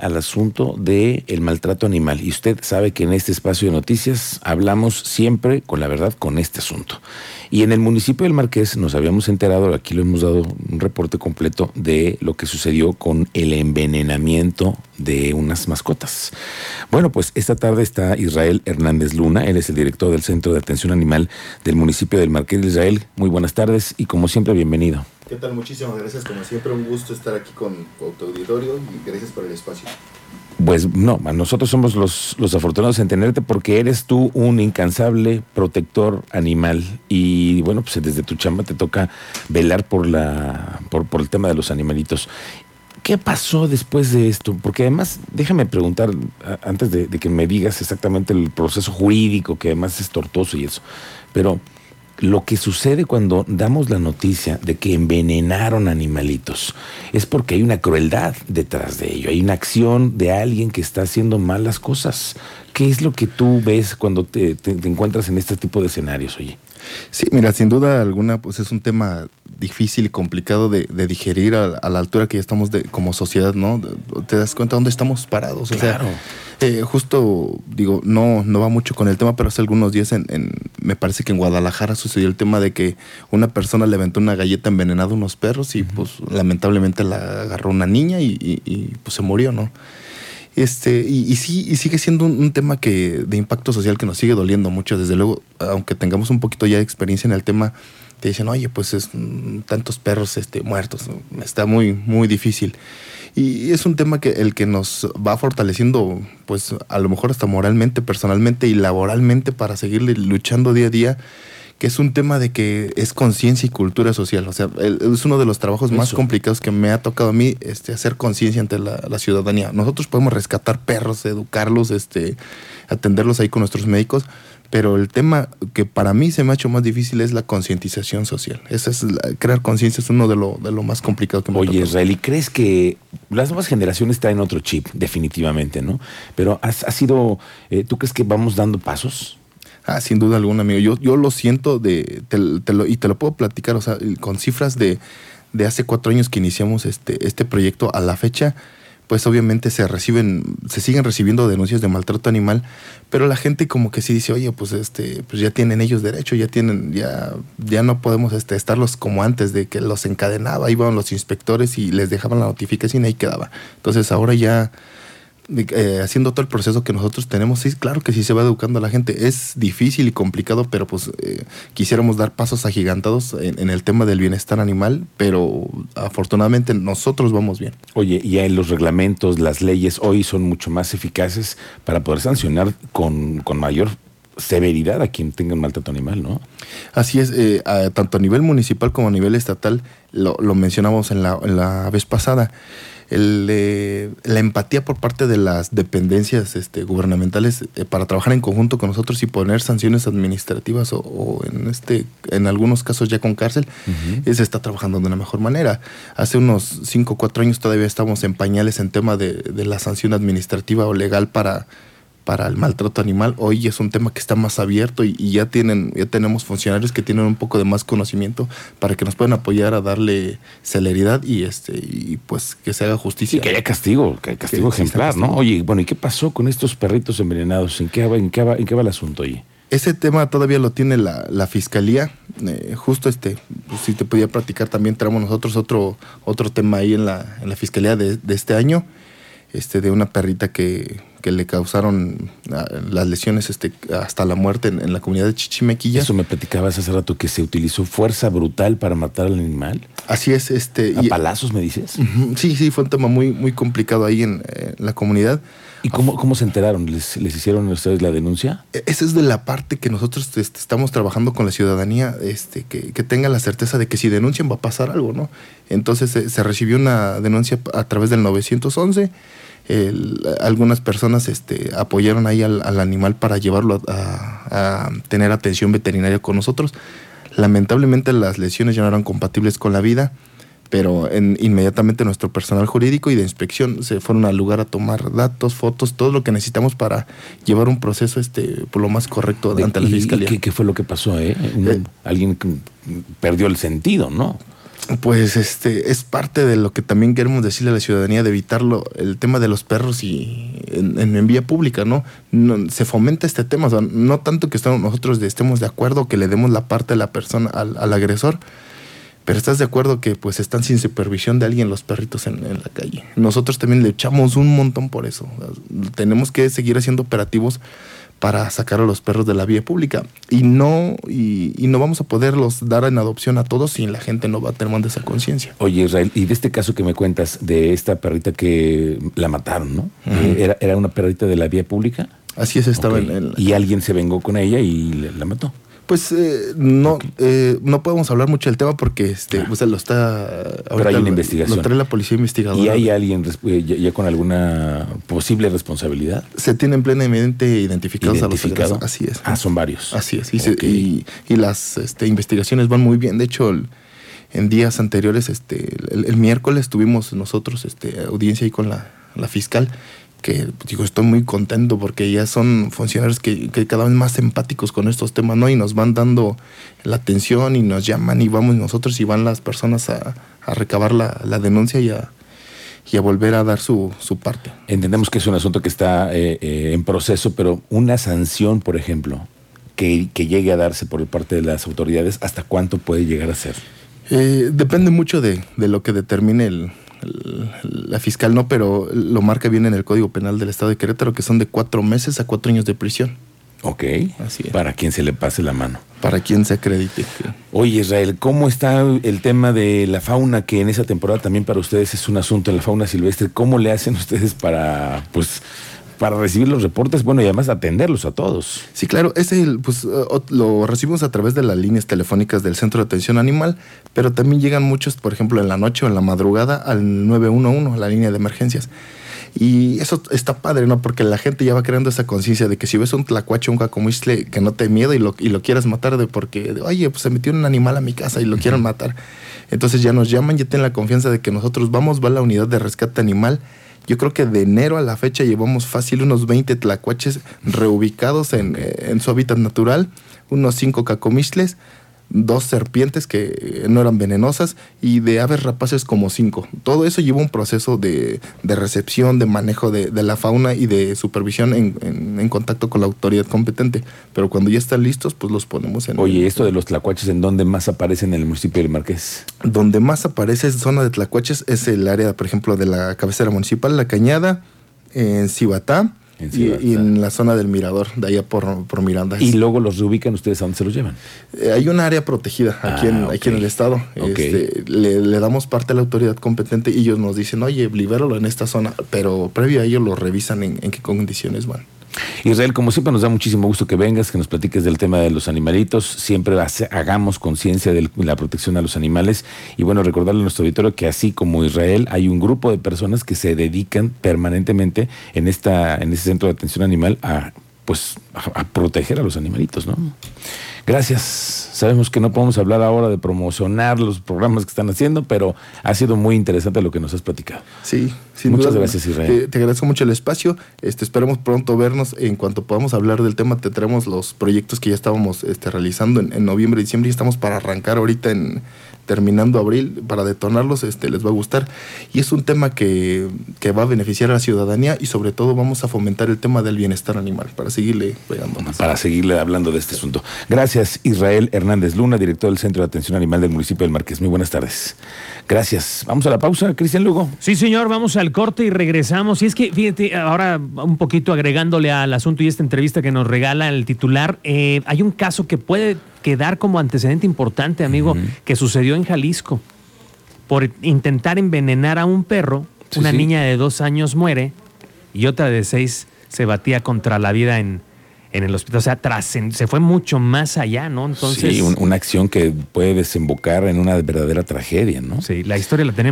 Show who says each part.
Speaker 1: al asunto del el maltrato animal. Y usted sabe que en este espacio de noticias hablamos siempre con la verdad con este asunto. Y en el municipio del Marqués nos habíamos enterado, aquí lo hemos dado un reporte completo de lo que sucedió con el envenenamiento de unas mascotas. Bueno, pues esta tarde está Israel Hernández Luna, él es el director del Centro de Atención Animal del municipio del Marqués de Israel. Muy buenas tardes y como siempre bienvenido.
Speaker 2: ¿Qué tal? Muchísimas gracias. Como siempre, un gusto estar aquí con tu auditorio y gracias por el espacio.
Speaker 1: Pues no, nosotros somos los, los afortunados en tenerte porque eres tú un incansable protector animal y bueno, pues desde tu chamba te toca velar por, la, por, por el tema de los animalitos. ¿Qué pasó después de esto? Porque además, déjame preguntar, antes de, de que me digas exactamente el proceso jurídico, que además es tortuoso y eso, pero lo que sucede cuando damos la noticia de que envenenaron animalitos es porque hay una crueldad detrás de ello, hay una acción de alguien que está haciendo malas cosas. ¿Qué es lo que tú ves cuando te, encuentras en este tipo de escenarios, oye?
Speaker 2: Sí, mira, sin duda alguna, pues es un tema difícil y complicado de, digerir a, la altura que ya estamos de, como sociedad, ¿no? Te das cuenta dónde estamos parados.
Speaker 1: Claro.
Speaker 2: O sea, eh, justo, digo, no, no va mucho con el tema, pero hace algunos días en, me parece que en Guadalajara sucedió el tema de que una persona le aventó una galleta envenenada a unos perros y pues lamentablemente la agarró una niña y, pues se murió, ¿no? Este, y, sí, y sigue siendo un, tema que, de impacto social que nos sigue doliendo mucho. Desde luego, aunque tengamos un poquito ya de experiencia en el tema, te dicen, oye, pues es mm, tantos perros este, muertos. Está muy, muy difícil. Y es un tema que el que nos va fortaleciendo, pues a lo mejor hasta moralmente, personalmente y laboralmente para seguir luchando día a día, que es un tema de que es conciencia y cultura social. O sea, es uno de los trabajos más complicados que me ha tocado a mí este, hacer conciencia ante la, la, ciudadanía. Nosotros podemos rescatar perros, educarlos, este, atenderlos ahí con nuestros médicos, pero el tema que para mí se me ha hecho más difícil es la concientización social. Esa es crear conciencia es uno de lo, de lo más complicado que me
Speaker 1: Oye, Israel, ¿y crees que las nuevas generaciones traen otro chip, definitivamente, ¿no? Pero ha sido, eh, ¿tú crees que vamos dando pasos?
Speaker 2: Ah, sin duda alguna, amigo. Yo, yo lo siento de, lo, y te lo puedo platicar, o sea, con cifras de, de hace cuatro años que iniciamos este, este proyecto a la fecha pues obviamente se reciben, se siguen recibiendo denuncias de maltrato animal, pero la gente como que sí dice, oye, pues este, pues ya tienen ellos derecho, ya tienen, ya, ya no podemos este, estarlos como antes de que los encadenaba, iban los inspectores y les dejaban la notificación y ahí quedaba. Entonces ahora ya eh, haciendo todo el proceso que nosotros tenemos, sí, claro que sí se va educando a la gente. Es difícil y complicado, pero pues eh, quisiéramos dar pasos agigantados en, el tema del bienestar animal, pero afortunadamente nosotros vamos bien.
Speaker 1: Oye, y en los reglamentos, las leyes hoy son mucho más eficaces para poder sancionar con, mayor severidad a quien tenga un maltrato animal, ¿no?
Speaker 2: Así es, eh, tanto a nivel municipal como a nivel estatal, lo, mencionamos en la, en la vez pasada el, la empatía por parte de las dependencias este, gubernamentales eh, para trabajar en conjunto con nosotros y poner sanciones administrativas o, en este en algunos casos ya con cárcel, se está trabajando de una mejor manera. Hace unos 5 o 4 años todavía estamos en pañales en tema de, de la sanción administrativa o legal para para el maltrato animal. Hoy es un tema que está más abierto y, ya tienen, ya tenemos funcionarios que tienen un poco de más conocimiento para que nos puedan apoyar a darle celeridad y este y pues que se haga justicia.
Speaker 1: Y que haya castigo, que haya castigo ejemplar, ¿no? Oye, bueno, ¿y qué pasó con estos perritos envenenados? ¿En qué, en qué, va, en qué va el asunto ahí?
Speaker 2: Ese tema todavía lo tiene la, la fiscalía. Eh, justo este, pues, si te podía platicar, también tenemos nosotros otro, otro tema ahí en la, en la fiscalía de, de este año, este, de una perrita que que le causaron ah, las lesiones este, hasta la muerte en, la comunidad de Chichimequilla.
Speaker 1: Eso me platicabas hace rato que se utilizó fuerza brutal para matar al animal.
Speaker 2: Así es, este.
Speaker 1: ¿A palazos me dices?
Speaker 2: sí, sí, fue un tema muy, muy complicado ahí en, la comunidad.
Speaker 1: ¿Y cómo, cómo se enteraron? ¿Les, hicieron ustedes la denuncia?
Speaker 2: E, esa es de la parte que nosotros este, estamos trabajando con la ciudadanía, este, que, que tenga la certeza de que si denuncian va a pasar algo, ¿no? Entonces se, se recibió una denuncia a través del 911 algunas personas este, apoyaron ahí al, animal para llevarlo a, tener atención veterinaria con nosotros. Lamentablemente las lesiones ya no eran compatibles con la vida, pero en, inmediatamente nuestro personal jurídico y de inspección se fueron al lugar a tomar datos, fotos, todo lo que necesitamos para llevar un proceso este, por lo más correcto ante la fiscalía.
Speaker 1: ¿qué, fue lo que pasó? Eh? eh alguien perdió el sentido, ¿no?
Speaker 2: Pues este es parte de lo que también queremos decirle a la ciudadanía de evitarlo, el tema de los perros y en, vía pública, ¿no? Se fomenta este tema, o sea, no tanto que nosotros estemos de acuerdo que le demos la parte de la persona al, agresor, pero estás de acuerdo que pues están sin supervisión de alguien los perritos en la calle. Nosotros también le echamos un montón por eso. Tenemos que seguir haciendo operativos para sacar a los perros de la vía pública y no y, y, no vamos a poderlos dar en adopción a todos si la gente no va tomando esa conciencia.
Speaker 1: Oye Israel, y de este caso que me cuentas de esta perrita que la mataron, ¿no? Uh -huh. ¿Era, ¿Era una perrita de la vía pública?
Speaker 2: Así es, estaba
Speaker 1: okay.
Speaker 2: en, en,
Speaker 1: Y alguien se vengó con ella y la mató.
Speaker 2: Pues eh, no, okay. eh, no podemos hablar mucho del tema porque este, ah. o sea, lo está.
Speaker 1: Pero hay una investigación.
Speaker 2: Lo trae la policía investigadora.
Speaker 1: ¿Y hay alguien ya, ya, con alguna posible responsabilidad?
Speaker 2: Se tienen plenamente identificados
Speaker 1: ¿Identificado?
Speaker 2: a los Así es.
Speaker 1: Ah, son varios.
Speaker 2: Así es. Y, okay. se, y, y las este, investigaciones van muy bien. De hecho, el, en días anteriores, este, el, el, miércoles tuvimos nosotros este, audiencia ahí con la, la fiscal que digo, estoy muy contento porque ya son funcionarios que, que, cada vez más empáticos con estos temas, ¿no? Y nos van dando la atención y nos llaman y vamos nosotros y van las personas a, a recabar la, la denuncia y a, y a volver a dar su, su, parte.
Speaker 1: Entendemos que es un asunto que está eh, eh, en proceso, pero una sanción, por ejemplo, que, que, llegue a darse por parte de las autoridades, ¿hasta cuánto puede llegar a ser?
Speaker 2: Eh, depende mucho de, de, lo que determine el, la fiscal no, pero lo marca bien en el Código Penal del Estado de Querétaro, que son de cuatro meses a cuatro años de prisión.
Speaker 1: Ok, así es. Para quien se le pase la mano.
Speaker 2: Para quien se acredite.
Speaker 1: Oye, Israel, ¿cómo está el tema de la fauna, que en esa temporada también para ustedes es un asunto, la fauna silvestre? ¿Cómo le hacen ustedes para, pues, para recibir los reportes, bueno, y además atenderlos a todos.
Speaker 2: Sí, claro, ese pues lo recibimos a través de las líneas telefónicas del Centro de Atención Animal, pero también llegan muchos, por ejemplo, en la noche o en la madrugada al 911, la línea de emergencias. Y eso está padre, ¿no? Porque la gente ya va creando esa conciencia de que si ves un tlacuache, un cacomistle, que no te miedo y lo, y lo quieras matar de porque, oye, pues se metió un animal a mi casa y lo quieren matar. Entonces ya nos llaman, ya tienen la confianza de que nosotros vamos, va a la unidad de rescate animal yo creo que de enero a la fecha llevamos fácil unos 20 tlacuaches reubicados en, en su hábitat natural, unos 5 cacomistles, dos serpientes que no eran venenosas y de aves rapaces como cinco. Todo eso lleva un proceso de, de recepción, de manejo de, de, la fauna y de supervisión en, en, en, contacto con la autoridad competente. Pero cuando ya están listos, pues los ponemos en...
Speaker 1: Oye, esto de los tlacuaches, ¿en dónde más aparecen en el municipio del Marqués?
Speaker 2: Donde más aparece zona de tlacuaches es el área, por ejemplo, de la cabecera municipal, La Cañada, en Cibatá, en y, y, en la zona del mirador, de allá por, por Miranda.
Speaker 1: ¿Y luego los reubican ustedes a dónde se los llevan?
Speaker 2: Eh, hay un área protegida aquí, ah, en, okay. aquí en el estado.
Speaker 1: Okay.
Speaker 2: Este, le, le, damos parte a la autoridad competente y ellos nos dicen, oye, libéralo en esta zona, pero previo a ello lo revisan en, en qué condiciones van.
Speaker 1: Israel, como siempre nos da muchísimo gusto que vengas, que nos platiques del tema de los animalitos, siempre hagamos conciencia de la protección a los animales y bueno, recordarle a nuestro auditorio que así como Israel hay un grupo de personas que se dedican permanentemente en esta en este centro de atención animal a pues a, a proteger a los animalitos, ¿no? Gracias. Sabemos que no podemos hablar ahora de promocionar los programas que están haciendo, pero ha sido muy interesante lo que nos has platicado.
Speaker 2: Sí,
Speaker 1: sin Muchas duda, gracias, Israel.
Speaker 2: Te, te, agradezco mucho el espacio. Este, esperemos pronto vernos. En cuanto podamos hablar del tema, te traemos los proyectos que ya estábamos este, realizando en, en noviembre y diciembre y estamos para arrancar ahorita en terminando abril para detonarlos, este, les va a gustar. Y es un tema que, que, va a beneficiar a la ciudadanía y sobre todo vamos a fomentar el tema del bienestar animal para seguirle pegando más.
Speaker 1: Para seguirle hablando de este asunto. Gracias, Israel Hernández Luna, director del Centro de Atención Animal del municipio del Marqués. Muy buenas tardes. Gracias. Vamos a la pausa, Cristian Lugo.
Speaker 3: Sí, señor, vamos al corte y regresamos. Y es que, fíjate, ahora un poquito agregándole al asunto y esta entrevista que nos regala el titular, eh, hay un caso que puede quedar como antecedente importante, amigo, uh -huh. que sucedió en Jalisco. Por intentar envenenar a un perro, sí, una sí. niña de dos años muere y otra de seis se batía contra la vida en, en el hospital. O sea, se fue mucho más allá, ¿no?
Speaker 1: Entonces. Sí, un, una acción que puede desembocar en una verdadera tragedia, ¿no?
Speaker 3: Sí, la historia la tenemos.